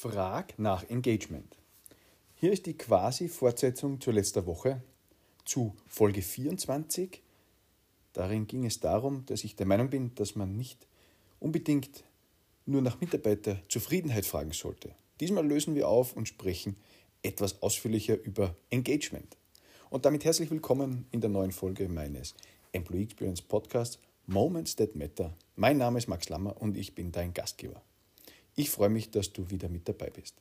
Frag nach Engagement. Hier ist die quasi Fortsetzung zur letzter Woche zu Folge 24. Darin ging es darum, dass ich der Meinung bin, dass man nicht unbedingt nur nach Mitarbeiterzufriedenheit fragen sollte. Diesmal lösen wir auf und sprechen etwas ausführlicher über Engagement. Und damit herzlich willkommen in der neuen Folge meines Employee Experience Podcasts Moments That Matter. Mein Name ist Max Lammer und ich bin dein Gastgeber. Ich freue mich, dass du wieder mit dabei bist.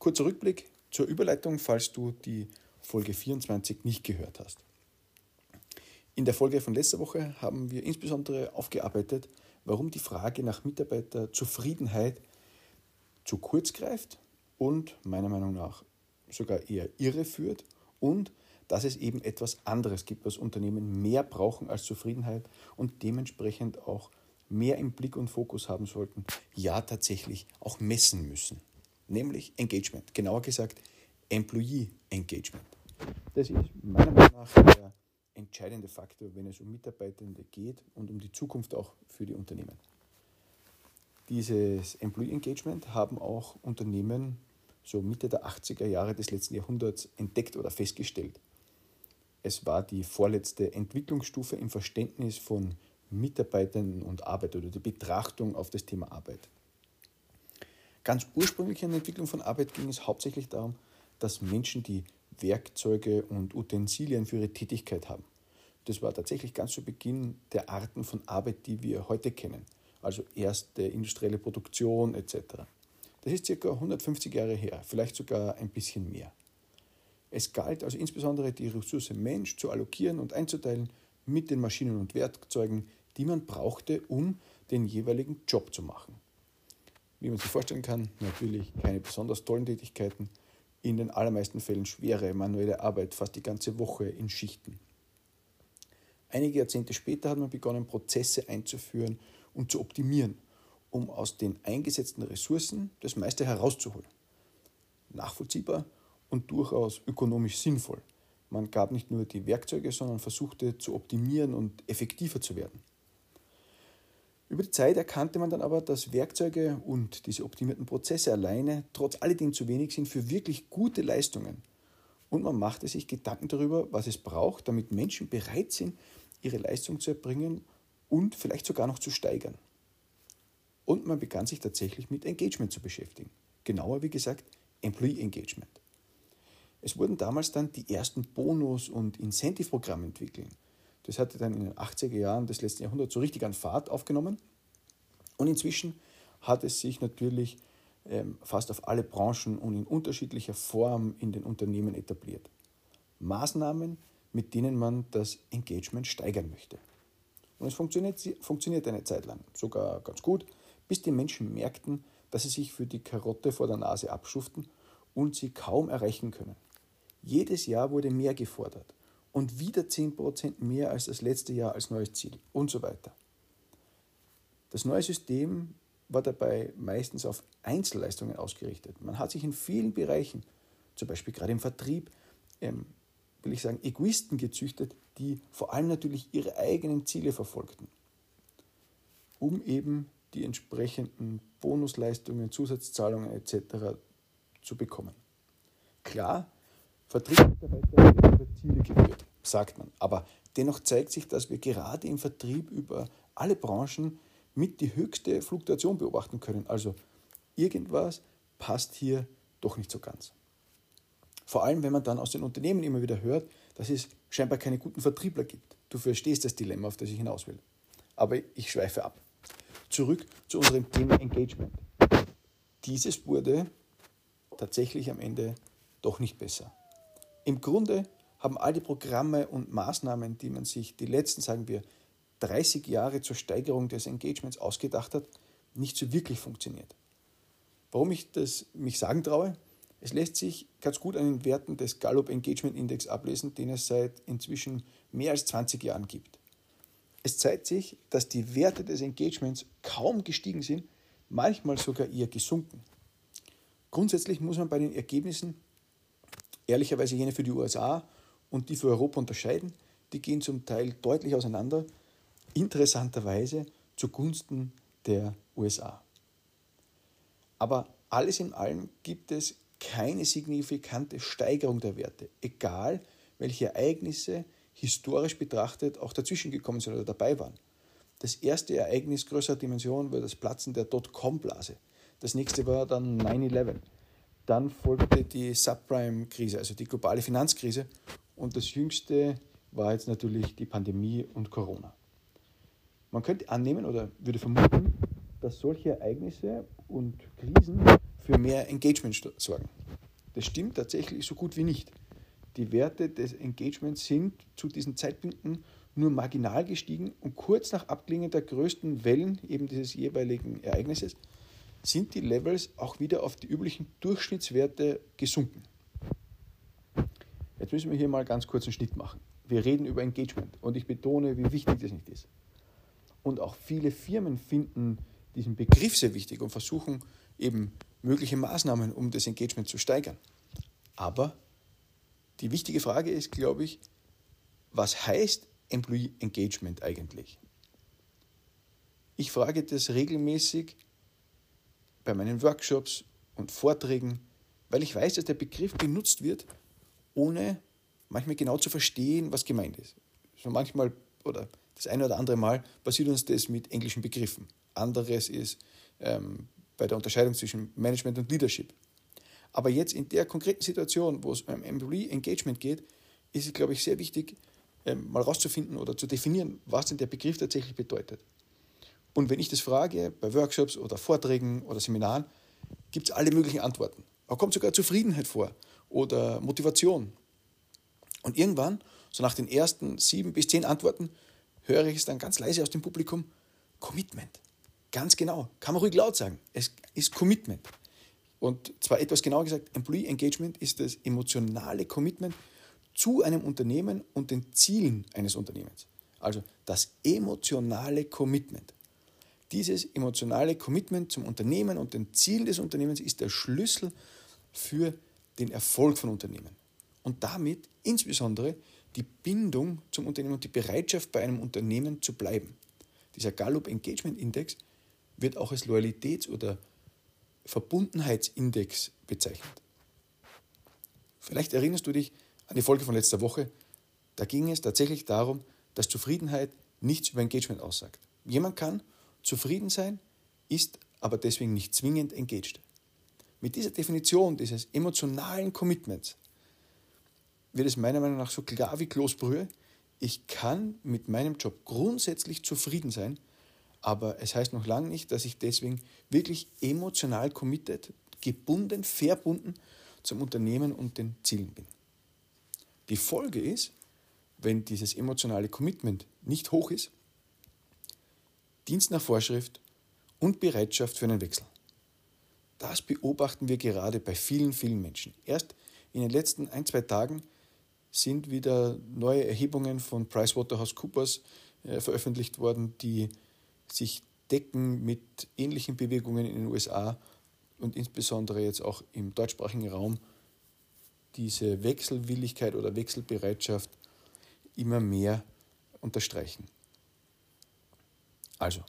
Kurzer Rückblick zur Überleitung, falls du die Folge 24 nicht gehört hast. In der Folge von letzter Woche haben wir insbesondere aufgearbeitet, warum die Frage nach Mitarbeiterzufriedenheit zu kurz greift und meiner Meinung nach sogar eher irreführt und dass es eben etwas anderes gibt, was Unternehmen mehr brauchen als Zufriedenheit und dementsprechend auch mehr im Blick und Fokus haben sollten, ja tatsächlich auch messen müssen. Nämlich Engagement, genauer gesagt Employee Engagement. Das ist meiner Meinung nach der entscheidende Faktor, wenn es um Mitarbeitende geht und um die Zukunft auch für die Unternehmen. Dieses Employee Engagement haben auch Unternehmen so Mitte der 80er Jahre des letzten Jahrhunderts entdeckt oder festgestellt. Es war die vorletzte Entwicklungsstufe im Verständnis von Mitarbeitenden und Arbeit oder die Betrachtung auf das Thema Arbeit. Ganz ursprünglich in der Entwicklung von Arbeit ging es hauptsächlich darum, dass Menschen die Werkzeuge und Utensilien für ihre Tätigkeit haben. Das war tatsächlich ganz zu Beginn der Arten von Arbeit, die wir heute kennen, also erste industrielle Produktion etc. Das ist ca. 150 Jahre her, vielleicht sogar ein bisschen mehr. Es galt also insbesondere die Ressource Mensch zu allokieren und einzuteilen mit den Maschinen und Werkzeugen, die man brauchte, um den jeweiligen Job zu machen. Wie man sich vorstellen kann, natürlich keine besonders tollen Tätigkeiten, in den allermeisten Fällen schwere manuelle Arbeit, fast die ganze Woche in Schichten. Einige Jahrzehnte später hat man begonnen, Prozesse einzuführen und zu optimieren, um aus den eingesetzten Ressourcen das meiste herauszuholen. Nachvollziehbar und durchaus ökonomisch sinnvoll. Man gab nicht nur die Werkzeuge, sondern versuchte zu optimieren und effektiver zu werden. Über die Zeit erkannte man dann aber, dass Werkzeuge und diese optimierten Prozesse alleine trotz alledem zu wenig sind für wirklich gute Leistungen. Und man machte sich Gedanken darüber, was es braucht, damit Menschen bereit sind, ihre Leistung zu erbringen und vielleicht sogar noch zu steigern. Und man begann sich tatsächlich mit Engagement zu beschäftigen. Genauer wie gesagt, Employee Engagement. Es wurden damals dann die ersten Bonus- und Incentive-Programme entwickelt. Das hatte dann in den 80er Jahren des letzten Jahrhunderts so richtig an Fahrt aufgenommen. Und inzwischen hat es sich natürlich ähm, fast auf alle Branchen und in unterschiedlicher Form in den Unternehmen etabliert. Maßnahmen, mit denen man das Engagement steigern möchte. Und es funktioniert, funktioniert eine Zeit lang, sogar ganz gut, bis die Menschen merkten, dass sie sich für die Karotte vor der Nase abschuften und sie kaum erreichen können. Jedes Jahr wurde mehr gefordert und wieder 10% mehr als das letzte Jahr als neues Ziel und so weiter. Das neue System war dabei meistens auf Einzelleistungen ausgerichtet. Man hat sich in vielen Bereichen, zum Beispiel gerade im Vertrieb, ähm, will ich sagen, Egoisten gezüchtet, die vor allem natürlich ihre eigenen Ziele verfolgten, um eben die entsprechenden Bonusleistungen, Zusatzzahlungen etc. zu bekommen. Klar, Vertriebsmitarbeiter werden über Ziele geführt, sagt man. Aber dennoch zeigt sich, dass wir gerade im Vertrieb über alle Branchen mit die höchste Fluktuation beobachten können. Also irgendwas passt hier doch nicht so ganz. Vor allem, wenn man dann aus den Unternehmen immer wieder hört, dass es scheinbar keine guten Vertriebler gibt. Du verstehst das Dilemma, auf das ich hinaus will. Aber ich schweife ab. Zurück zu unserem Thema Engagement. Dieses wurde tatsächlich am Ende doch nicht besser. Im Grunde haben all die Programme und Maßnahmen, die man sich die letzten, sagen wir, 30 Jahre zur Steigerung des Engagements ausgedacht hat, nicht so wirklich funktioniert. Warum ich das mich sagen traue? Es lässt sich ganz gut an den Werten des Gallup Engagement Index ablesen, den es seit inzwischen mehr als 20 Jahren gibt. Es zeigt sich, dass die Werte des Engagements kaum gestiegen sind, manchmal sogar eher gesunken. Grundsätzlich muss man bei den Ergebnissen ehrlicherweise jene für die USA und die für Europa unterscheiden. Die gehen zum Teil deutlich auseinander, interessanterweise zugunsten der USA. Aber alles in allem gibt es keine signifikante Steigerung der Werte, egal welche Ereignisse historisch betrachtet auch dazwischen gekommen sind oder dabei waren. Das erste Ereignis größerer Dimension war das Platzen der Dotcom-Blase. Das nächste war dann 9-11. Dann folgte die Subprime-Krise, also die globale Finanzkrise. Und das jüngste war jetzt natürlich die Pandemie und Corona. Man könnte annehmen oder würde vermuten, dass solche Ereignisse und Krisen für mehr Engagement sorgen. Das stimmt tatsächlich so gut wie nicht. Die Werte des Engagements sind zu diesen Zeitpunkten nur marginal gestiegen und kurz nach Abklingen der größten Wellen eben dieses jeweiligen Ereignisses sind die Levels auch wieder auf die üblichen Durchschnittswerte gesunken. Jetzt müssen wir hier mal ganz kurz einen Schnitt machen. Wir reden über Engagement und ich betone, wie wichtig das nicht ist. Und auch viele Firmen finden diesen Begriff sehr wichtig und versuchen eben mögliche Maßnahmen, um das Engagement zu steigern. Aber die wichtige Frage ist, glaube ich, was heißt Employee Engagement eigentlich? Ich frage das regelmäßig bei meinen Workshops und Vorträgen, weil ich weiß, dass der Begriff benutzt wird, ohne manchmal genau zu verstehen, was gemeint ist. So manchmal oder das eine oder andere Mal passiert uns das mit englischen Begriffen. Anderes ist ähm, bei der Unterscheidung zwischen Management und Leadership. Aber jetzt in der konkreten Situation, wo es um Employee Engagement geht, ist es, glaube ich, sehr wichtig, ähm, mal rauszufinden oder zu definieren, was denn der Begriff tatsächlich bedeutet. Und wenn ich das frage, bei Workshops oder Vorträgen oder Seminaren, gibt es alle möglichen Antworten. Da kommt sogar Zufriedenheit vor oder Motivation. Und irgendwann, so nach den ersten sieben bis zehn Antworten, höre ich es dann ganz leise aus dem Publikum, Commitment. Ganz genau, kann man ruhig laut sagen. Es ist Commitment. Und zwar etwas genauer gesagt, Employee Engagement ist das emotionale Commitment zu einem Unternehmen und den Zielen eines Unternehmens. Also das emotionale Commitment. Dieses emotionale Commitment zum Unternehmen und den Zielen des Unternehmens ist der Schlüssel für den Erfolg von Unternehmen. Und damit insbesondere die Bindung zum Unternehmen und die Bereitschaft bei einem Unternehmen zu bleiben. Dieser Gallup Engagement Index wird auch als Loyalitäts- oder Verbundenheitsindex bezeichnet. Vielleicht erinnerst du dich an die Folge von letzter Woche. Da ging es tatsächlich darum, dass Zufriedenheit nichts über Engagement aussagt. Jemand kann zufrieden sein, ist aber deswegen nicht zwingend engaged. Mit dieser Definition dieses emotionalen Commitments wird es meiner Meinung nach so klar wie Kloßbrühe. Ich kann mit meinem Job grundsätzlich zufrieden sein, aber es heißt noch lange nicht, dass ich deswegen wirklich emotional committed, gebunden, verbunden zum Unternehmen und den Zielen bin. Die Folge ist, wenn dieses emotionale Commitment nicht hoch ist, Dienst nach Vorschrift und Bereitschaft für einen Wechsel. Das beobachten wir gerade bei vielen, vielen Menschen. Erst in den letzten ein, zwei Tagen sind wieder neue Erhebungen von PricewaterhouseCoopers äh, veröffentlicht worden, die sich decken mit ähnlichen Bewegungen in den USA und insbesondere jetzt auch im deutschsprachigen Raum diese Wechselwilligkeit oder Wechselbereitschaft immer mehr unterstreichen. Also,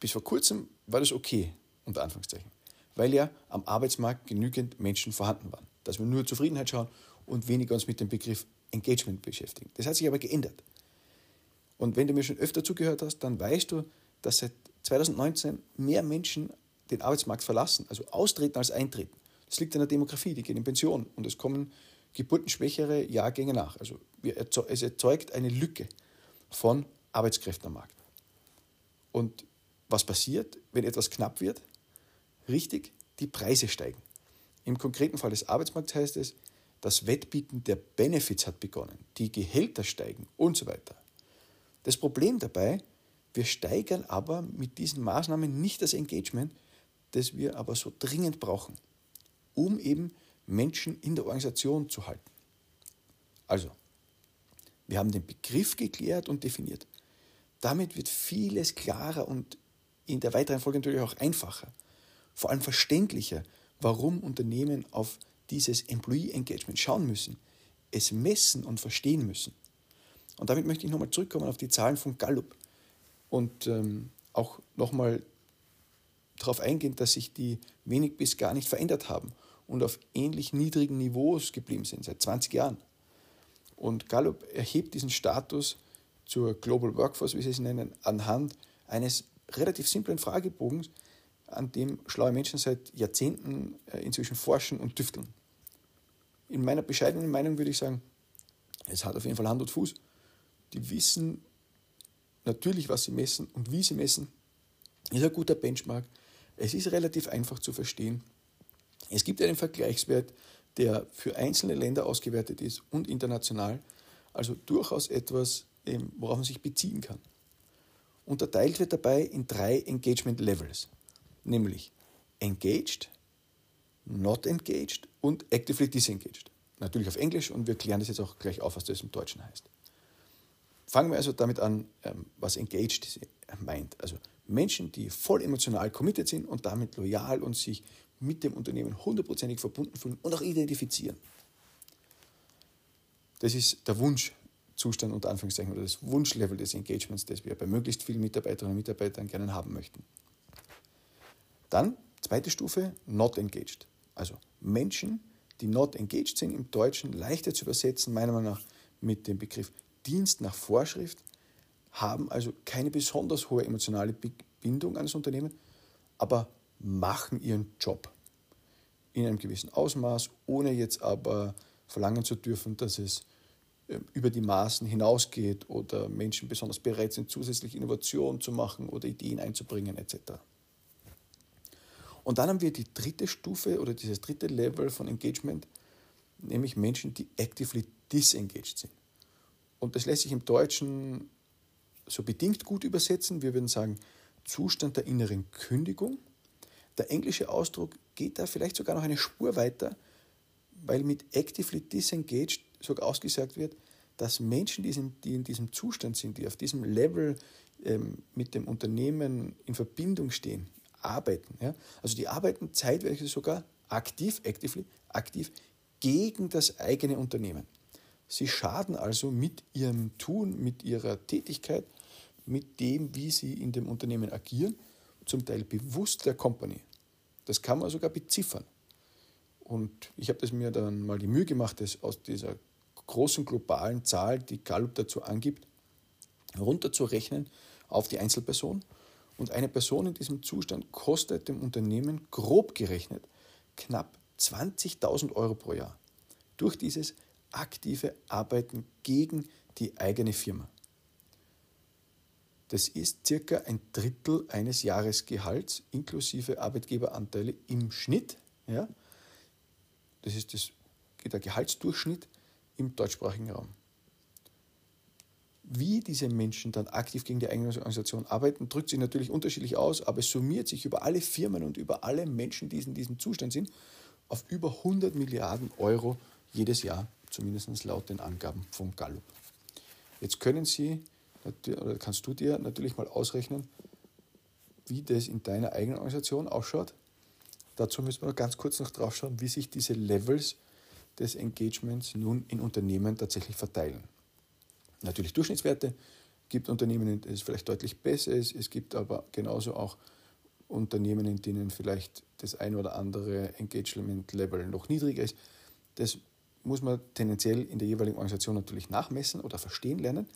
bis vor kurzem war das okay, unter Anführungszeichen, weil ja am Arbeitsmarkt genügend Menschen vorhanden waren, dass wir nur Zufriedenheit schauen und weniger uns mit dem Begriff Engagement beschäftigen. Das hat sich aber geändert. Und wenn du mir schon öfter zugehört hast, dann weißt du, dass seit 2019 mehr Menschen den Arbeitsmarkt verlassen, also austreten als eintreten. Das liegt an der Demografie, die gehen in Pension und es kommen geburtenschwächere Jahrgänge nach. Also es erzeugt eine Lücke von Arbeitskräften am Markt. Und was passiert, wenn etwas knapp wird? Richtig, die Preise steigen. Im konkreten Fall des Arbeitsmarkts heißt es, das Wettbieten der Benefits hat begonnen, die Gehälter steigen und so weiter. Das Problem dabei, wir steigern aber mit diesen Maßnahmen nicht das Engagement, das wir aber so dringend brauchen, um eben Menschen in der Organisation zu halten. Also, wir haben den Begriff geklärt und definiert. Damit wird vieles klarer und in der weiteren Folge natürlich auch einfacher. Vor allem verständlicher, warum Unternehmen auf dieses Employee Engagement schauen müssen, es messen und verstehen müssen. Und damit möchte ich nochmal zurückkommen auf die Zahlen von Gallup und ähm, auch nochmal darauf eingehen, dass sich die wenig bis gar nicht verändert haben und auf ähnlich niedrigen Niveaus geblieben sind, seit 20 Jahren. Und Gallup erhebt diesen Status zur Global Workforce, wie sie es nennen, anhand eines relativ simplen Fragebogens, an dem schlaue Menschen seit Jahrzehnten äh, inzwischen forschen und tüfteln. In meiner bescheidenen Meinung würde ich sagen, es hat auf jeden Fall Hand und Fuß. Die wissen natürlich, was sie messen und wie sie messen. Ist ein guter Benchmark. Es ist relativ einfach zu verstehen. Es gibt einen Vergleichswert, der für einzelne Länder ausgewertet ist und international. Also durchaus etwas, worauf man sich beziehen kann. Unterteilt wird dabei in drei Engagement Levels, nämlich Engaged, Not Engaged und Actively Disengaged. Natürlich auf Englisch und wir klären das jetzt auch gleich auf, was das im Deutschen heißt. Fangen wir also damit an, ähm, was Engaged meint. Also Menschen, die voll emotional committed sind und damit loyal und sich mit dem Unternehmen hundertprozentig verbunden fühlen und auch identifizieren. Das ist der Wunschzustand unter Anführungszeichen oder das Wunschlevel des Engagements, das wir bei möglichst vielen Mitarbeiterinnen und Mitarbeitern gerne haben möchten. Dann, zweite Stufe, not engaged. Also Menschen, die not engaged sind, im Deutschen leichter zu übersetzen, meiner Meinung nach mit dem Begriff Dienst nach Vorschrift, haben also keine besonders hohe emotionale Bindung an das Unternehmen, aber machen ihren Job in einem gewissen Ausmaß, ohne jetzt aber verlangen zu dürfen, dass es über die Maßen hinausgeht oder Menschen besonders bereit sind, zusätzlich Innovationen zu machen oder Ideen einzubringen etc. Und dann haben wir die dritte Stufe oder dieses dritte Level von Engagement, nämlich Menschen, die actively disengaged sind. Und das lässt sich im Deutschen so bedingt gut übersetzen. Wir würden sagen, Zustand der inneren Kündigung. Der englische Ausdruck geht da vielleicht sogar noch eine Spur weiter, weil mit actively disengaged sogar ausgesagt wird, dass Menschen, die in diesem Zustand sind, die auf diesem Level ähm, mit dem Unternehmen in Verbindung stehen, arbeiten. Also die arbeiten zeitweise sogar aktiv, actively, aktiv gegen das eigene Unternehmen. Sie schaden also mit ihrem Tun, mit ihrer Tätigkeit mit dem, wie sie in dem Unternehmen agieren, zum Teil bewusst der Company. Das kann man sogar beziffern. Und ich habe das mir dann mal die Mühe gemacht, das aus dieser großen globalen Zahl, die Gallup dazu angibt, runterzurechnen auf die Einzelperson. Und eine Person in diesem Zustand kostet dem Unternehmen grob gerechnet knapp 20.000 Euro pro Jahr durch dieses aktive Arbeiten gegen die eigene Firma. Das ist circa ein Drittel eines Jahresgehalts inklusive Arbeitgeberanteile im Schnitt. Ja? Das ist das, der Gehaltsdurchschnitt im deutschsprachigen Raum. Wie diese Menschen dann aktiv gegen die eigene Organisation arbeiten, drückt sich natürlich unterschiedlich aus, aber es summiert sich über alle Firmen und über alle Menschen, die in diesem Zustand sind, auf über 100 Milliarden Euro jedes Jahr, zumindest laut den Angaben von Gallup. Jetzt können Sie oder kannst du dir natürlich mal ausrechnen, wie das in deiner eigenen Organisation ausschaut. Dazu müssen wir noch ganz kurz noch drauf schauen, wie sich diese Levels des Engagements nun in Unternehmen tatsächlich verteilen. Natürlich Durchschnittswerte, gibt Unternehmen, in denen es vielleicht deutlich besser ist, es gibt aber genauso auch Unternehmen, in denen vielleicht das ein oder andere Engagement-Level noch niedriger ist. Das muss man tendenziell in der jeweiligen Organisation natürlich nachmessen oder verstehen lernen.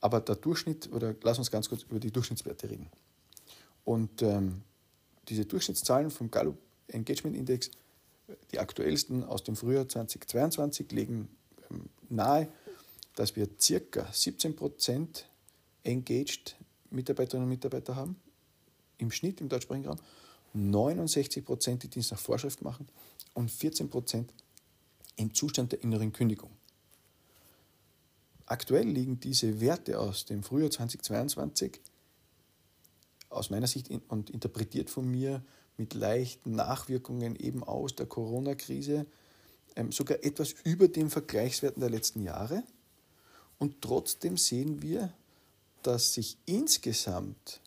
Aber der Durchschnitt, oder lass uns ganz kurz über die Durchschnittswerte reden. Und ähm, diese Durchschnittszahlen vom Gallup Engagement Index, die aktuellsten aus dem Frühjahr 2022, legen ähm, nahe, dass wir circa 17% engaged Mitarbeiterinnen und Mitarbeiter haben, im Schnitt im deutschsprachigen Raum, 69% die Dienst nach Vorschrift machen und 14% im Zustand der inneren Kündigung. Aktuell liegen diese Werte aus dem Frühjahr 2022 aus meiner Sicht und interpretiert von mir mit leichten Nachwirkungen eben aus der Corona-Krise ähm, sogar etwas über den Vergleichswerten der letzten Jahre. Und trotzdem sehen wir, dass sich insgesamt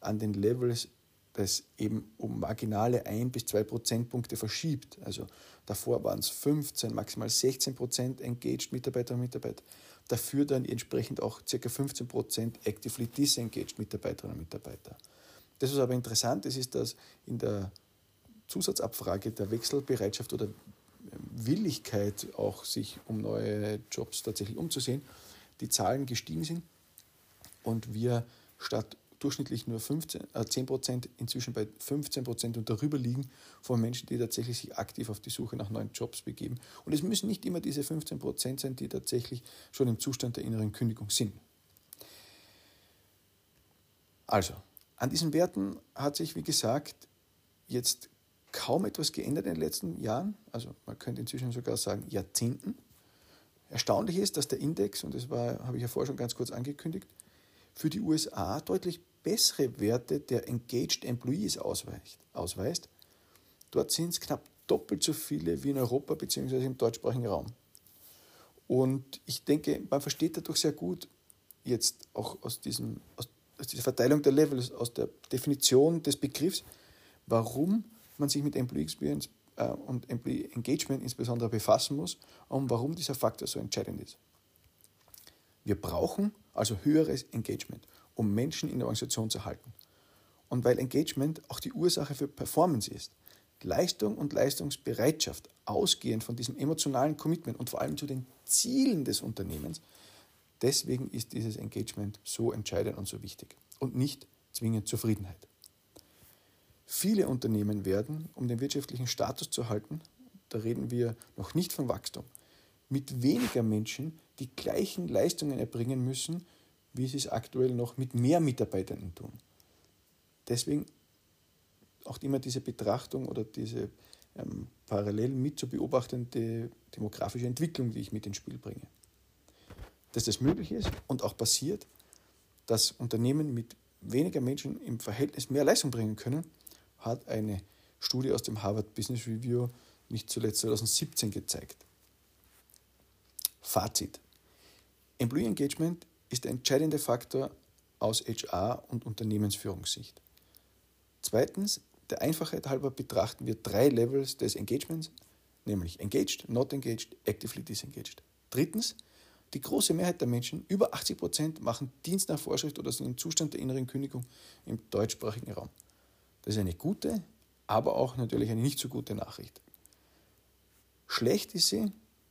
an den Levels das eben um marginale 1 bis 2 Prozentpunkte verschiebt. Also davor waren es 15, maximal 16 Prozent engaged Mitarbeiterinnen und Mitarbeiter dafür dann entsprechend auch ca. 15% actively disengaged Mitarbeiterinnen und Mitarbeiter. Das, was aber interessant ist, ist, dass in der Zusatzabfrage der Wechselbereitschaft oder Willigkeit, auch sich um neue Jobs tatsächlich umzusehen, die Zahlen gestiegen sind und wir statt durchschnittlich nur 15, äh 10 Prozent inzwischen bei 15 Prozent und darüber liegen von Menschen, die tatsächlich sich aktiv auf die Suche nach neuen Jobs begeben. Und es müssen nicht immer diese 15 Prozent sein, die tatsächlich schon im Zustand der inneren Kündigung sind. Also, an diesen Werten hat sich, wie gesagt, jetzt kaum etwas geändert in den letzten Jahren, also man könnte inzwischen sogar sagen Jahrzehnten. Erstaunlich ist, dass der Index, und das war, habe ich ja vorher schon ganz kurz angekündigt, für die USA deutlich bessere Werte der Engaged Employees ausweist. ausweist. Dort sind es knapp doppelt so viele wie in Europa bzw. im deutschsprachigen Raum. Und ich denke, man versteht dadurch sehr gut, jetzt auch aus, diesem, aus, aus dieser Verteilung der Levels, aus der Definition des Begriffs, warum man sich mit Employee Experience äh, und Employee Engagement insbesondere befassen muss und warum dieser Faktor so entscheidend ist. Wir brauchen also höheres Engagement, um Menschen in der Organisation zu halten. Und weil Engagement auch die Ursache für Performance ist, Leistung und Leistungsbereitschaft ausgehend von diesem emotionalen Commitment und vor allem zu den Zielen des Unternehmens, deswegen ist dieses Engagement so entscheidend und so wichtig und nicht zwingend Zufriedenheit. Viele Unternehmen werden, um den wirtschaftlichen Status zu halten, da reden wir noch nicht von Wachstum, mit weniger Menschen die gleichen Leistungen erbringen müssen, wie sie es aktuell noch mit mehr Mitarbeitern tun. Deswegen auch immer diese Betrachtung oder diese ähm, parallel mit zu beobachtende demografische Entwicklung, die ich mit ins Spiel bringe. Dass das möglich ist und auch passiert, dass Unternehmen mit weniger Menschen im Verhältnis mehr Leistung bringen können, hat eine Studie aus dem Harvard Business Review nicht zuletzt 2017 gezeigt. Fazit. Employee Engagement ist der entscheidende Faktor aus HR- und Unternehmensführungssicht. Zweitens, der Einfachheit halber betrachten wir drei Levels des Engagements, nämlich engaged, not engaged, actively disengaged. Drittens, die große Mehrheit der Menschen, über 80 Prozent, machen Dienst nach Vorschrift oder sind im Zustand der inneren Kündigung im deutschsprachigen Raum. Das ist eine gute, aber auch natürlich eine nicht so gute Nachricht. Schlecht ist sie,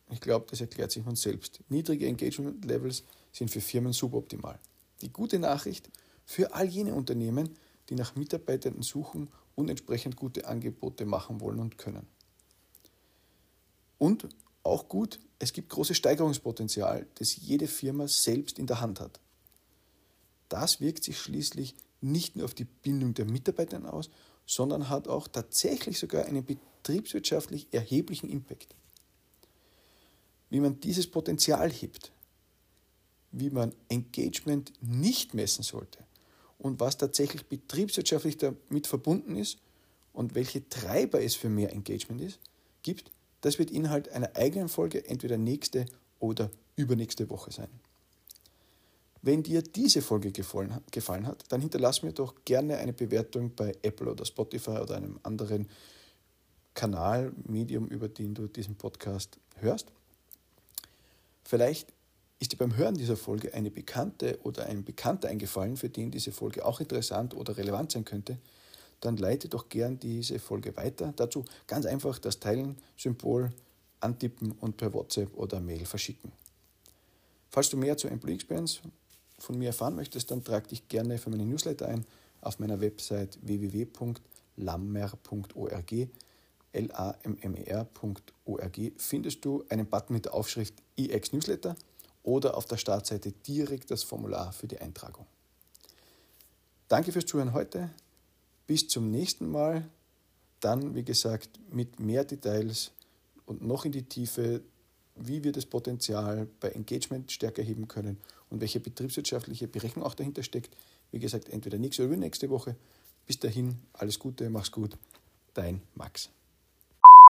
ich glaube, das erklärt sich von selbst. Niedrige Engagement Levels sind für Firmen suboptimal. Die gute Nachricht für all jene Unternehmen, die nach Mitarbeitern suchen und entsprechend gute Angebote machen wollen und können. Und auch gut, es gibt großes Steigerungspotenzial, das jede Firma selbst in der Hand hat. Das wirkt sich schließlich nicht nur auf die Bindung der Mitarbeiter aus, sondern hat auch tatsächlich sogar einen betriebswirtschaftlich erheblichen Impact. Wie man dieses Potenzial hebt, wie man Engagement nicht messen sollte und was tatsächlich betriebswirtschaftlich damit verbunden ist und welche Treiber es für mehr Engagement ist, gibt, das wird Inhalt einer eigenen Folge entweder nächste oder übernächste Woche sein. Wenn dir diese Folge gefallen, hat, dann hinterlass mir doch gerne eine Bewertung bei Apple oder Spotify oder einem anderen Kanal, Medium, über den du diesen Podcast hörst. Vielleicht ist dir beim Hören dieser Folge eine Bekannte oder ein Bekannter eingefallen, für den diese Folge auch interessant oder relevant sein könnte, dann leite doch gern diese Folge weiter. Dazu ganz einfach das Teilen-Symbol antippen und per WhatsApp oder Mail verschicken. Falls du mehr zur Employee Experience von mir erfahren möchtest, dann trag dich gerne für meine Newsletter ein auf meiner Website www.lammer.org. L-A-M-M-E-R.org findest du einen Button mit der Aufschrift EX Newsletter oder auf der Startseite direkt das Formular für die Eintragung. Danke fürs Zuhören heute. Bis zum nächsten Mal. Dann, wie gesagt, mit mehr Details und noch in die Tiefe wie wir das Potenzial bei Engagement stärker heben können und welche betriebswirtschaftliche Berechnung auch dahinter steckt. Wie gesagt, entweder nächste oder nächste Woche. Bis dahin, alles Gute, mach's gut. Dein Max.